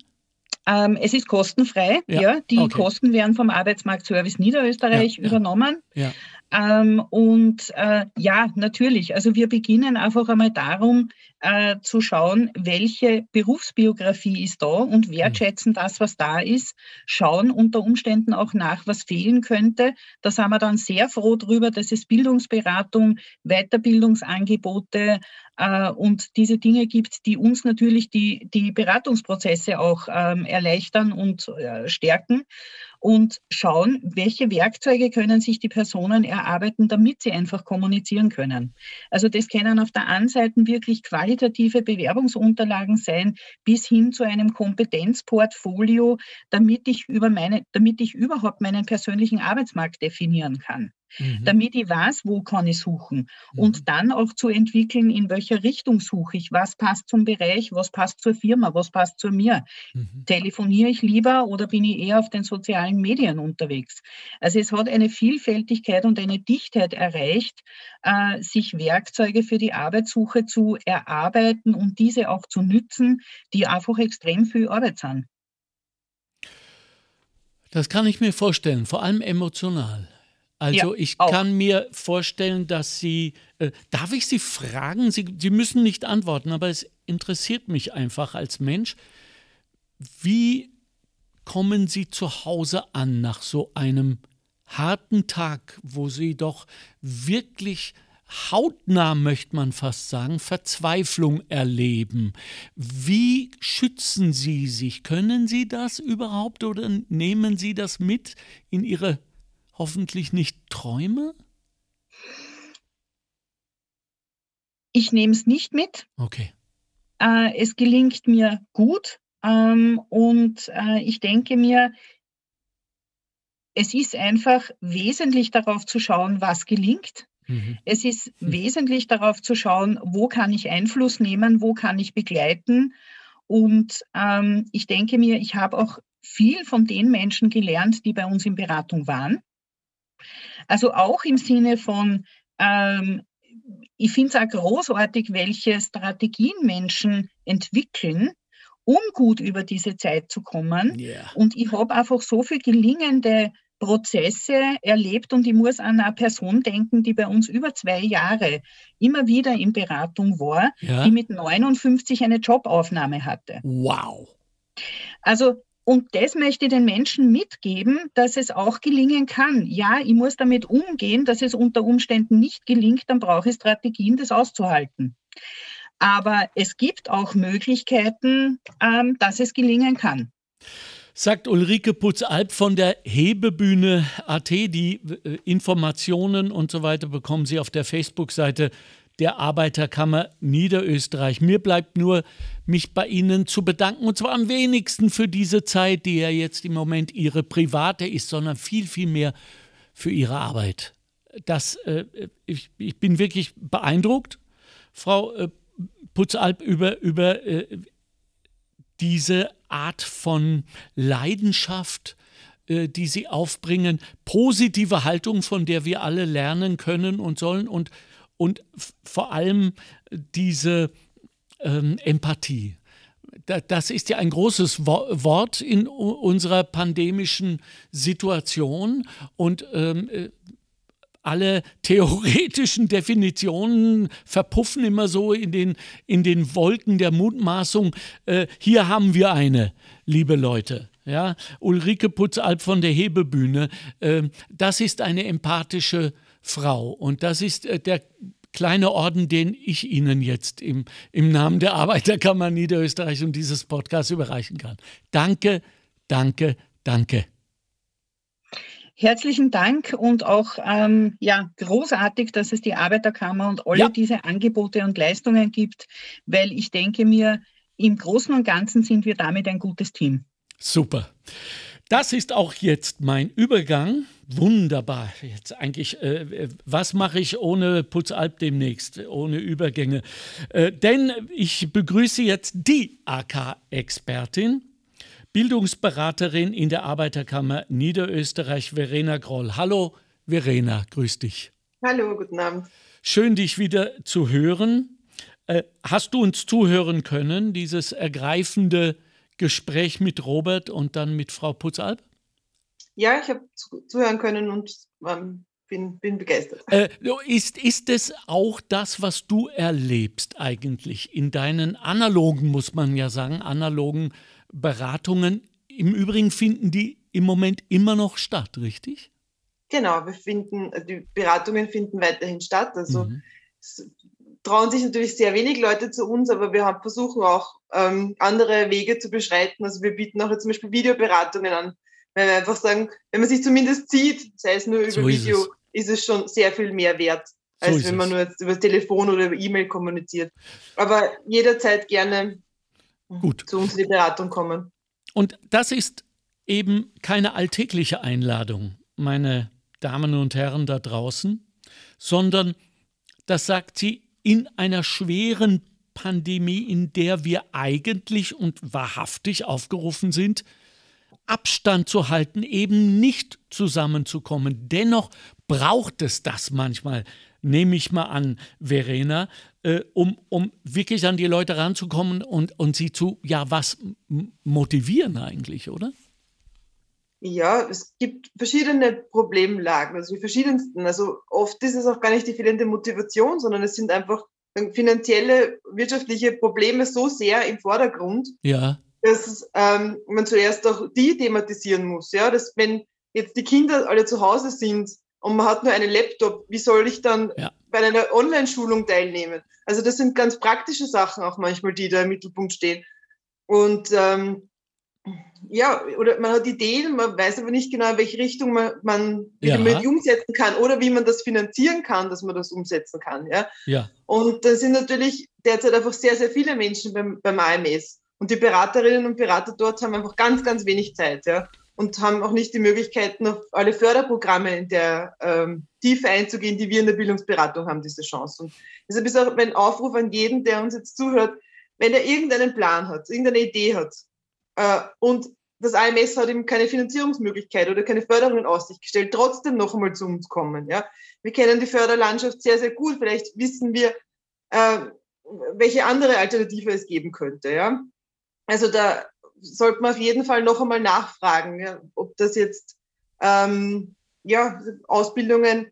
Ähm, es ist kostenfrei. Ja, ja. Die okay. Kosten werden vom Arbeitsmarktservice Niederösterreich ja, übernommen. Ja. Ähm, und äh, ja, natürlich. Also wir beginnen einfach einmal darum äh, zu schauen, welche Berufsbiografie ist da und wertschätzen das, was da ist. Schauen unter Umständen auch nach, was fehlen könnte. Da sind wir dann sehr froh drüber, dass es Bildungsberatung, Weiterbildungsangebote äh, und diese Dinge gibt, die uns natürlich die, die Beratungsprozesse auch ähm, erleichtern und äh, stärken und schauen, welche Werkzeuge können sich die Personen erarbeiten, damit sie einfach kommunizieren können. Also das können auf der einen Seite wirklich qualitative Bewerbungsunterlagen sein, bis hin zu einem Kompetenzportfolio, damit ich über meine, damit ich überhaupt meinen persönlichen Arbeitsmarkt definieren kann mhm. damit ich weiß, wo kann ich suchen. Mhm. Und dann auch zu entwickeln, in welcher Richtung suche ich, was passt zum Bereich, was passt zur Firma, was passt zu mir. Mhm. Telefoniere ich lieber oder bin ich eher auf den sozialen Medien unterwegs? Also es hat eine Vielfältigkeit und eine Dichtheit erreicht, äh, sich Werkzeuge für die Arbeitssuche zu erarbeiten und diese auch zu nützen, die einfach extrem viel Arbeit sind. Das kann ich mir vorstellen, vor allem emotional. Also ja, ich auch. kann mir vorstellen, dass Sie, äh, darf ich Sie fragen, Sie, Sie müssen nicht antworten, aber es interessiert mich einfach als Mensch, wie kommen Sie zu Hause an nach so einem harten Tag, wo Sie doch wirklich hautnah, möchte man fast sagen, Verzweiflung erleben. Wie schützen Sie sich? Können Sie das überhaupt oder nehmen Sie das mit in Ihre hoffentlich nicht träume? Ich nehme es nicht mit. Okay. Äh, es gelingt mir gut ähm, und äh, ich denke mir, es ist einfach wesentlich darauf zu schauen, was gelingt. Mhm. Es ist mhm. wesentlich darauf zu schauen, wo kann ich Einfluss nehmen, wo kann ich begleiten. Und ähm, ich denke mir, ich habe auch viel von den Menschen gelernt, die bei uns in Beratung waren. Also auch im Sinne von, ähm, ich finde es auch großartig, welche Strategien Menschen entwickeln, um gut über diese Zeit zu kommen. Yeah. Und ich habe einfach so viele gelingende Prozesse erlebt und ich muss an eine Person denken, die bei uns über zwei Jahre immer wieder in Beratung war, ja. die mit 59 eine Jobaufnahme hatte. Wow. Also und das möchte ich den Menschen mitgeben, dass es auch gelingen kann. Ja, ich muss damit umgehen, dass es unter Umständen nicht gelingt, dann brauche ich Strategien, das auszuhalten. Aber es gibt auch Möglichkeiten, ähm, dass es gelingen kann. Sagt Ulrike Putz-Alp von der Hebebühne AT. Die äh, Informationen und so weiter bekommen Sie auf der Facebook-Seite der Arbeiterkammer Niederösterreich. Mir bleibt nur, mich bei Ihnen zu bedanken, und zwar am wenigsten für diese Zeit, die ja jetzt im Moment Ihre private ist, sondern viel, viel mehr für Ihre Arbeit. Das, äh, ich, ich, bin wirklich beeindruckt, Frau äh, Putzalp, über, über äh, diese Art von Leidenschaft, äh, die Sie aufbringen, positive Haltung, von der wir alle lernen können und sollen und und vor allem diese ähm, Empathie. Das ist ja ein großes Wort in unserer pandemischen Situation und ähm, äh, alle [LAUGHS] theoretischen Definitionen verpuffen immer so in den, in den Wolken der Mutmaßung. Äh, hier haben wir eine, liebe Leute. ja, Ulrike Putzalp von der Hebebühne, äh, das ist eine empathische Frau und das ist äh, der kleine Orden, den ich Ihnen jetzt im, im Namen der Arbeiterkammer Niederösterreich und dieses Podcasts überreichen kann. Danke, danke, danke. Herzlichen Dank und auch ähm, ja, großartig, dass es die Arbeiterkammer und alle ja. diese Angebote und Leistungen gibt, weil ich denke mir, im Großen und Ganzen sind wir damit ein gutes Team. Super. Das ist auch jetzt mein Übergang. Wunderbar. Jetzt eigentlich, äh, was mache ich ohne Putzalp demnächst, ohne Übergänge? Äh, denn ich begrüße jetzt die AK-Expertin, Bildungsberaterin in der Arbeiterkammer Niederösterreich, Verena Groll. Hallo, Verena, grüß dich. Hallo, guten Abend. Schön, dich wieder zu hören. Äh, hast du uns zuhören können, dieses ergreifende Gespräch mit Robert und dann mit Frau Putzalp? Ja, ich habe zuhören können und ähm, bin, bin begeistert. Äh, ist, ist es auch das, was du erlebst eigentlich in deinen analogen, muss man ja sagen, analogen Beratungen. Im Übrigen finden die im Moment immer noch statt, richtig? Genau, wir finden, also die Beratungen finden weiterhin statt. Also mhm. Es trauen sich natürlich sehr wenig Leute zu uns, aber wir haben, versuchen auch ähm, andere Wege zu beschreiten. Also wir bieten auch zum Beispiel Videoberatungen an, weil wir einfach sagen, wenn man sich zumindest sieht, sei es nur über so Video, ist es. ist es. schon sehr viel mehr wert, als so wenn man nur über das Telefon oder über E-Mail kommuniziert. Aber jederzeit gerne Gut. zu uns in die Beratung kommen. Und das ist eben keine alltägliche Einladung, meine Damen und Herren da draußen, sondern, das sagt sie, in einer schweren Pandemie, in der wir eigentlich und wahrhaftig aufgerufen sind, Abstand zu halten, eben nicht zusammenzukommen. Dennoch braucht es das manchmal, nehme ich mal an, Verena, äh, um, um wirklich an die Leute ranzukommen und, und sie zu, ja, was motivieren eigentlich, oder? Ja, es gibt verschiedene Problemlagen, also die verschiedensten. Also oft ist es auch gar nicht die fehlende Motivation, sondern es sind einfach finanzielle, wirtschaftliche Probleme so sehr im Vordergrund, ja. dass ähm, man zuerst auch die thematisieren muss. Ja, dass wenn jetzt die Kinder alle zu Hause sind und man hat nur einen Laptop, wie soll ich dann ja. bei einer Online-Schulung teilnehmen? Also das sind ganz praktische Sachen auch manchmal, die da im Mittelpunkt stehen. Und ähm, ja, oder man hat Ideen, man weiß aber nicht genau, in welche Richtung man, man ja. die umsetzen kann oder wie man das finanzieren kann, dass man das umsetzen kann. Ja? ja. Und da sind natürlich derzeit einfach sehr, sehr viele Menschen beim, beim AMS. Und die Beraterinnen und Berater dort haben einfach ganz, ganz wenig Zeit. Ja? Und haben auch nicht die Möglichkeiten, auf alle Förderprogramme in der ähm, Tiefe einzugehen, die wir in der Bildungsberatung haben, diese Chance. Und deshalb ist auch mein Aufruf an jeden, der uns jetzt zuhört, wenn er irgendeinen Plan hat, irgendeine Idee hat, und das AMS hat ihm keine Finanzierungsmöglichkeit oder keine Förderung in Aussicht gestellt, trotzdem noch einmal zu uns kommen. Ja? Wir kennen die Förderlandschaft sehr, sehr gut. Vielleicht wissen wir, äh, welche andere Alternative es geben könnte. Ja? Also da sollte man auf jeden Fall noch einmal nachfragen, ja? ob das jetzt ähm, ja, Ausbildungen,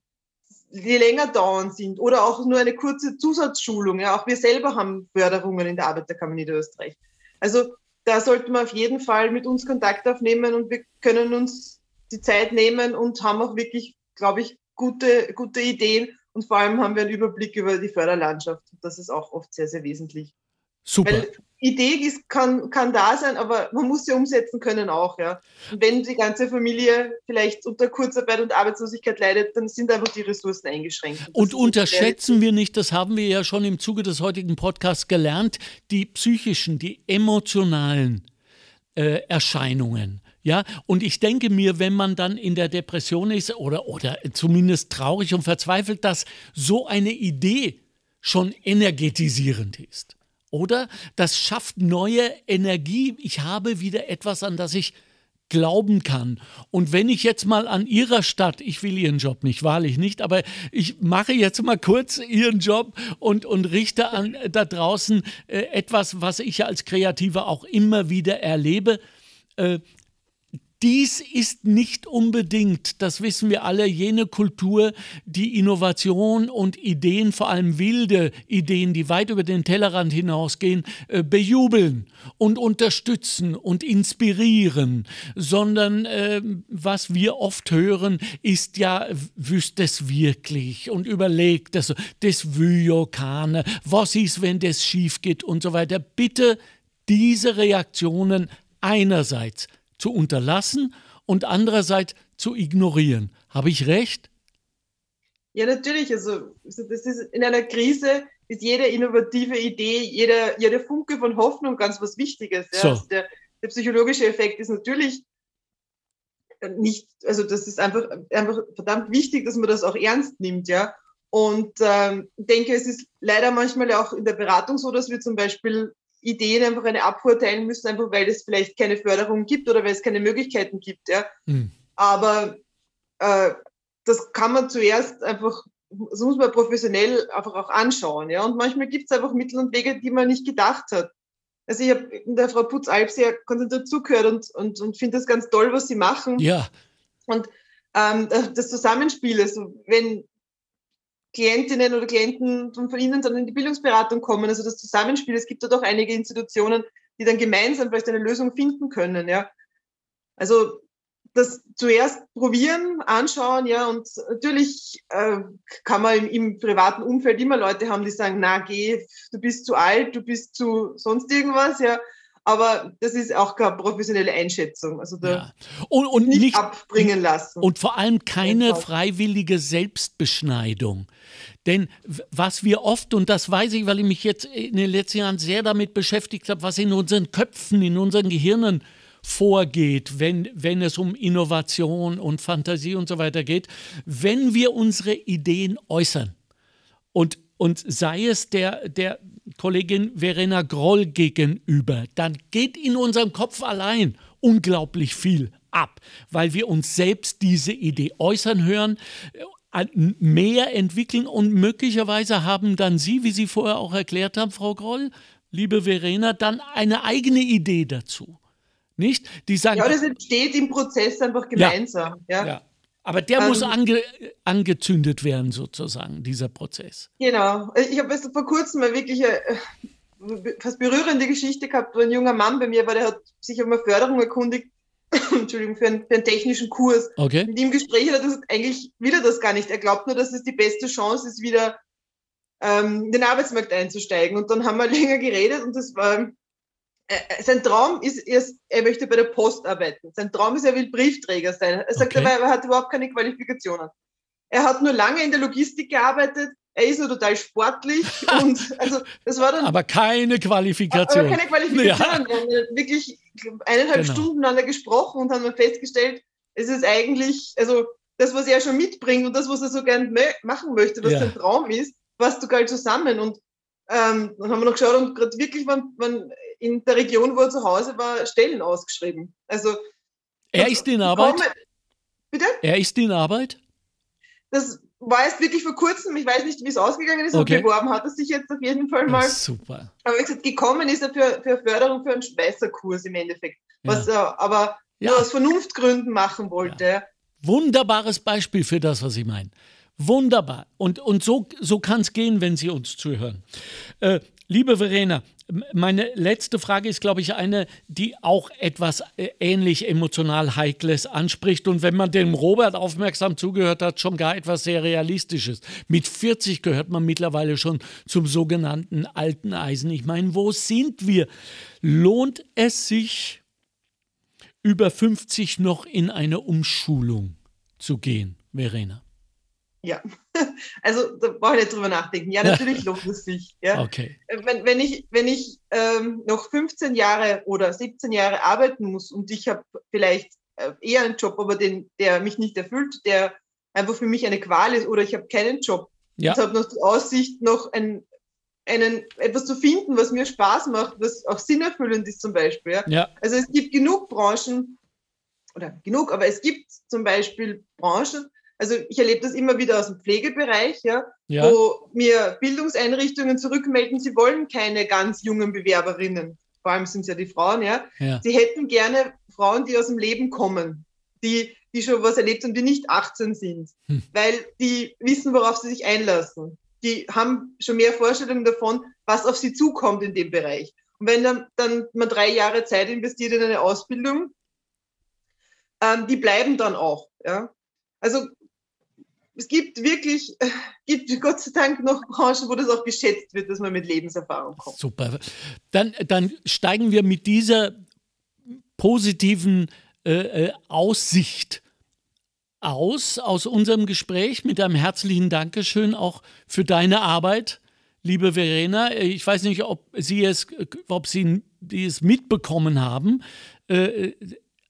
die länger dauern sind oder auch nur eine kurze Zusatzschulung. Ja? Auch wir selber haben Förderungen in der Arbeiterkammer Niederösterreich. Also da sollten wir auf jeden Fall mit uns Kontakt aufnehmen und wir können uns die Zeit nehmen und haben auch wirklich, glaube ich, gute, gute Ideen und vor allem haben wir einen Überblick über die Förderlandschaft. Das ist auch oft sehr, sehr wesentlich. Super. Weil Idee ist, kann, kann da sein, aber man muss sie umsetzen können auch. Ja. Und wenn die ganze Familie vielleicht unter Kurzarbeit und Arbeitslosigkeit leidet, dann sind einfach die Ressourcen eingeschränkt. Und, und unterschätzen wir nicht, das haben wir ja schon im Zuge des heutigen Podcasts gelernt, die psychischen, die emotionalen äh, Erscheinungen. Ja, und ich denke mir, wenn man dann in der Depression ist oder, oder zumindest traurig und verzweifelt, dass so eine Idee schon energetisierend ist. Oder das schafft neue Energie. Ich habe wieder etwas, an das ich glauben kann. Und wenn ich jetzt mal an Ihrer Stadt, ich will Ihren Job nicht, wahrlich nicht, aber ich mache jetzt mal kurz Ihren Job und, und richte an da draußen äh, etwas, was ich als Kreativer auch immer wieder erlebe. Äh, dies ist nicht unbedingt, das wissen wir alle, jene Kultur, die Innovation und Ideen, vor allem wilde Ideen, die weit über den Tellerrand hinausgehen, äh, bejubeln und unterstützen und inspirieren, sondern äh, was wir oft hören, ist ja, wüsst es wirklich und überlegt es, das Vyokane, was ist, wenn das schief geht und so weiter. Bitte diese Reaktionen einerseits zu unterlassen und andererseits zu ignorieren. Habe ich recht? Ja, natürlich. Also, das ist in einer Krise ist jede innovative Idee, jeder, jeder Funke von Hoffnung ganz was Wichtiges. Ja. So. Also der, der, psychologische Effekt ist natürlich nicht, also das ist einfach, einfach verdammt wichtig, dass man das auch ernst nimmt, ja. Und ähm, denke, es ist leider manchmal auch in der Beratung so, dass wir zum Beispiel Ideen einfach eine Abfuhr teilen müssen, einfach weil es vielleicht keine Förderung gibt oder weil es keine Möglichkeiten gibt. Ja. Mhm. Aber äh, das kann man zuerst einfach, das muss man professionell einfach auch anschauen. Ja. Und manchmal gibt es einfach Mittel und Wege, die man nicht gedacht hat. Also ich habe der Frau Putz-Alp sehr konzentriert zugehört und, und, und finde das ganz toll, was sie machen. Ja. Und ähm, das Zusammenspiel, also wenn Klientinnen oder Klienten von Ihnen dann in die Bildungsberatung kommen, also das Zusammenspiel. Es gibt da doch einige Institutionen, die dann gemeinsam vielleicht eine Lösung finden können. Ja. Also das zuerst probieren, anschauen, ja, und natürlich äh, kann man im, im, privaten Umfeld immer Leute haben, die sagen, na geh, du bist zu alt, du bist zu sonst irgendwas, ja. Aber das ist auch keine professionelle Einschätzung. Also da ja. und, und nicht, nicht, abbringen lassen. Und vor allem keine freiwillige Selbstbeschneidung. Denn was wir oft, und das weiß ich, weil ich mich jetzt in den letzten Jahren sehr damit beschäftigt habe, was in unseren Köpfen, in unseren Gehirnen vorgeht, wenn, wenn es um Innovation und Fantasie und so weiter geht, wenn wir unsere Ideen äußern. Und, und sei es der, der Kollegin Verena Groll gegenüber, dann geht in unserem Kopf allein unglaublich viel ab, weil wir uns selbst diese Idee äußern hören mehr entwickeln und möglicherweise haben dann Sie, wie Sie vorher auch erklärt haben, Frau Groll, liebe Verena, dann eine eigene Idee dazu. Nicht? Die sagen, ja, das entsteht im Prozess einfach gemeinsam. Ja, ja. ja. Aber der ähm, muss ange, angezündet werden, sozusagen, dieser Prozess. Genau. Ich habe vor kurzem mal wirklich eine äh, fast berührende Geschichte gehabt, wo ein junger Mann bei mir war, der hat sich um eine Förderung erkundigt [COUGHS] Entschuldigung, für einen, für einen, technischen Kurs. Okay. Mit ihm Gespräch hat er gesagt, eigentlich will er das gar nicht. Er glaubt nur, dass es die beste Chance ist, wieder ähm, in den Arbeitsmarkt einzusteigen. Und dann haben wir [LAUGHS] länger geredet und das war, sein Traum ist, er möchte bei der Post arbeiten. Sein Traum ist, er will Briefträger sein. Er sagt okay. aber, er hat überhaupt keine Qualifikationen. Er hat nur lange in der Logistik gearbeitet, er ist nur total sportlich [LAUGHS] und also das war dann. Aber keine Qualifikation. Aber keine Qualifikation. Ja. Wir haben wirklich eineinhalb genau. Stunden miteinander gesprochen und haben festgestellt, es ist eigentlich, also das, was er schon mitbringt und das, was er so gern machen möchte, was ja. sein Traum ist, passt sogar zusammen. Und ähm, dann haben wir noch geschaut und gerade wirklich, man, man in der Region, wo er zu Hause war, Stellen ausgeschrieben. Also er ist in Arbeit. Bitte? Er ist in Arbeit? Das war jetzt wirklich vor kurzem, ich weiß nicht, wie es ausgegangen ist, okay. und beworben hat er sich jetzt auf jeden Fall mal. Ja, super. Aber wie gesagt, gekommen ist er für, für Förderung für einen Schweißerkurs im Endeffekt, was ja. er aber ja. nur aus Vernunftgründen machen wollte. Wunderbares Beispiel für das, was ich meine. Wunderbar. Und, und so, so kann es gehen, wenn Sie uns zuhören. Äh, liebe Verena, meine letzte Frage ist, glaube ich, eine, die auch etwas äh, ähnlich emotional Heikles anspricht und wenn man dem Robert aufmerksam zugehört hat, schon gar etwas sehr Realistisches. Mit 40 gehört man mittlerweile schon zum sogenannten alten Eisen. Ich meine, wo sind wir? Lohnt es sich, über 50 noch in eine Umschulung zu gehen, Verena? Ja, [LAUGHS] also da brauche ich nicht drüber nachdenken. Ja, natürlich [LAUGHS] lohnt es sich. Ja. Okay. Äh, wenn, wenn ich, wenn ich ähm, noch 15 Jahre oder 17 Jahre arbeiten muss und ich habe vielleicht äh, eher einen Job, aber den, der mich nicht erfüllt, der einfach für mich eine Qual ist oder ich habe keinen Job ja. und habe noch die Aussicht, noch ein, einen, etwas zu finden, was mir Spaß macht, was auch sinnerfüllend ist zum Beispiel. Ja. ja. Also es gibt genug Branchen, oder genug, aber es gibt zum Beispiel Branchen, also ich erlebe das immer wieder aus dem Pflegebereich, ja, ja, wo mir Bildungseinrichtungen zurückmelden, sie wollen keine ganz jungen Bewerberinnen. Vor allem sind es ja die Frauen, ja. ja. Sie hätten gerne Frauen, die aus dem Leben kommen, die, die schon was erlebt und die nicht 18 sind, hm. weil die wissen, worauf sie sich einlassen. Die haben schon mehr Vorstellungen davon, was auf sie zukommt in dem Bereich. Und wenn dann, dann man drei Jahre Zeit investiert in eine Ausbildung, ähm, die bleiben dann auch. Ja? Also es gibt wirklich, äh, gibt Gott sei Dank noch Branchen, wo das auch geschätzt wird, dass man mit Lebenserfahrung kommt. Super. Dann, dann steigen wir mit dieser positiven äh, äh, Aussicht aus, aus unserem Gespräch mit einem herzlichen Dankeschön auch für deine Arbeit, liebe Verena. Ich weiß nicht, ob Sie es, ob Sie es mitbekommen haben. Äh,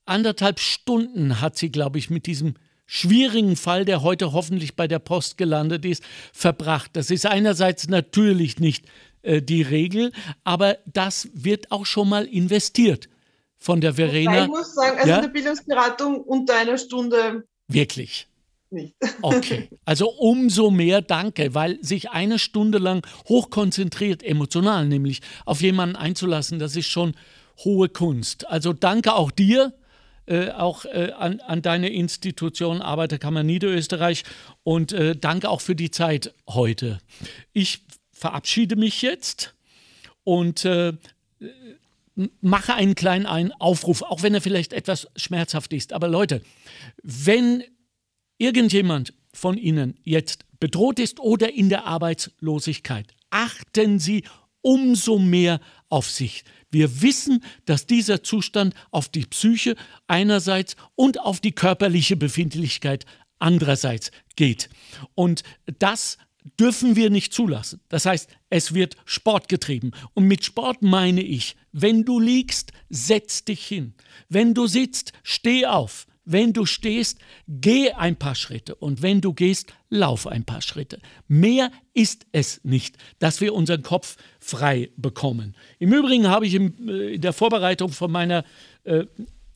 anderthalb Stunden hat sie, glaube ich, mit diesem schwierigen Fall, der heute hoffentlich bei der Post gelandet ist, verbracht. Das ist einerseits natürlich nicht äh, die Regel, aber das wird auch schon mal investiert von der Verena. Ich muss sagen, also ja? eine Bildungsberatung unter einer Stunde. Wirklich. Nicht. Okay, also umso mehr danke, weil sich eine Stunde lang hochkonzentriert, emotional nämlich, auf jemanden einzulassen, das ist schon hohe Kunst. Also danke auch dir äh, auch äh, an, an, deine Institution Arbeiterkammer Niederösterreich und äh, danke auch für die Zeit heute. Ich verabschiede mich jetzt und äh, mache einen kleinen einen Aufruf, auch wenn er vielleicht etwas schmerzhaft ist. Aber Leute, wenn irgendjemand von Ihnen jetzt bedroht ist oder in der Arbeitslosigkeit, achten Sie umso mehr auf sich. Wir wissen, dass dieser Zustand auf die Psyche einerseits und auf die körperliche Befindlichkeit andererseits geht. Und das dürfen wir nicht zulassen. Das heißt, es wird Sport getrieben. Und mit Sport meine ich, wenn du liegst, setz dich hin. Wenn du sitzt, steh auf. Wenn du stehst, geh ein paar Schritte und wenn du gehst, lauf ein paar Schritte. Mehr ist es nicht, dass wir unseren Kopf frei bekommen. Im Übrigen habe ich in äh, der Vorbereitung von meiner äh,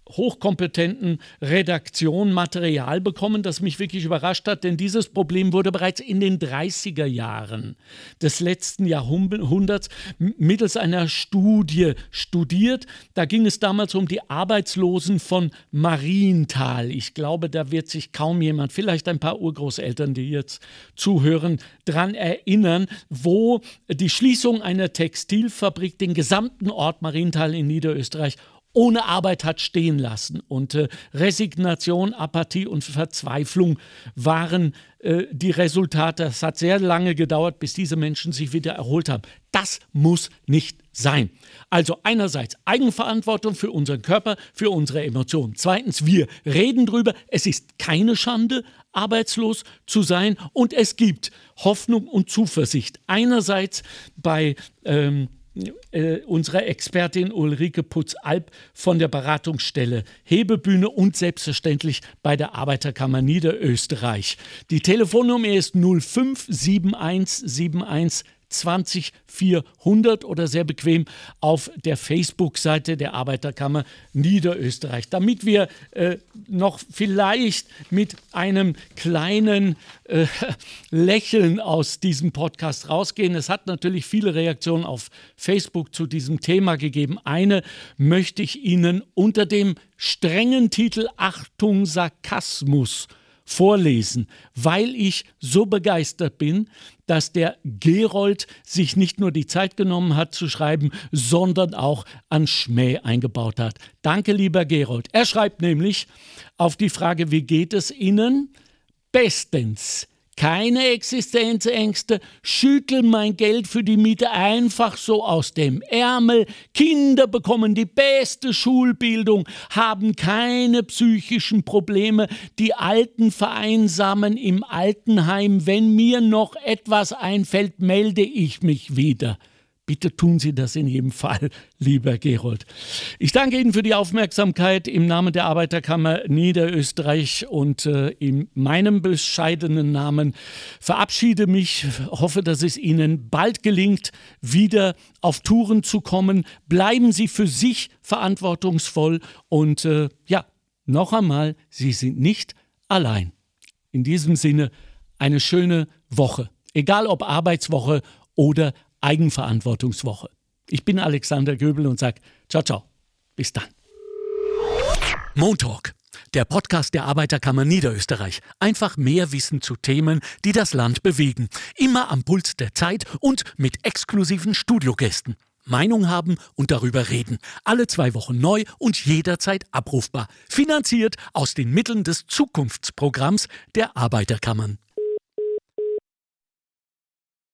hochkompetenten Redaktion Material bekommen, das mich wirklich überrascht hat, denn dieses Problem wurde bereits in den 30er Jahren des letzten Jahrhunderts mittels einer Studie studiert. Da ging es damals um die Arbeitslosen von Marienthal. Ich glaube, da wird sich kaum jemand, vielleicht ein paar Urgroßeltern, die jetzt zuhören, daran erinnern, wo die Schließung einer Textilfabrik den gesamten Ort Marienthal in Niederösterreich ohne Arbeit hat stehen lassen. Und äh, Resignation, Apathie und Verzweiflung waren äh, die Resultate. Es hat sehr lange gedauert, bis diese Menschen sich wieder erholt haben. Das muss nicht sein. Also einerseits Eigenverantwortung für unseren Körper, für unsere Emotionen. Zweitens, wir reden drüber. Es ist keine Schande, arbeitslos zu sein. Und es gibt Hoffnung und Zuversicht. Einerseits bei ähm, äh, unserer Expertin Ulrike Putz-Alp von der Beratungsstelle Hebebühne und selbstverständlich bei der Arbeiterkammer Niederösterreich. Die Telefonnummer ist 057171 20400 oder sehr bequem auf der Facebook-Seite der Arbeiterkammer Niederösterreich. Damit wir äh, noch vielleicht mit einem kleinen äh, [LAUGHS] Lächeln aus diesem Podcast rausgehen. Es hat natürlich viele Reaktionen auf Facebook zu diesem Thema gegeben. Eine möchte ich Ihnen unter dem strengen Titel Achtung Sarkasmus vorlesen, weil ich so begeistert bin, dass der Gerold sich nicht nur die Zeit genommen hat zu schreiben, sondern auch an Schmäh eingebaut hat. Danke, lieber Gerold. Er schreibt nämlich auf die Frage, wie geht es Ihnen? Bestens keine Existenzängste, schüttel mein Geld für die Miete einfach so aus dem Ärmel, Kinder bekommen die beste Schulbildung, haben keine psychischen Probleme, die Alten vereinsamen im Altenheim, wenn mir noch etwas einfällt, melde ich mich wieder. Bitte tun Sie das in jedem Fall, [LAUGHS] lieber Gerold. Ich danke Ihnen für die Aufmerksamkeit im Namen der Arbeiterkammer Niederösterreich und äh, in meinem bescheidenen Namen verabschiede mich, hoffe, dass es Ihnen bald gelingt, wieder auf Touren zu kommen. Bleiben Sie für sich verantwortungsvoll und äh, ja, noch einmal, Sie sind nicht allein. In diesem Sinne eine schöne Woche, egal ob Arbeitswoche oder Eigenverantwortungswoche. Ich bin Alexander Göbel und sage ciao, ciao. Bis dann. Montalk, der Podcast der Arbeiterkammer Niederösterreich. Einfach mehr Wissen zu Themen, die das Land bewegen. Immer am Puls der Zeit und mit exklusiven Studiogästen. Meinung haben und darüber reden. Alle zwei Wochen neu und jederzeit abrufbar. Finanziert aus den Mitteln des Zukunftsprogramms der Arbeiterkammern.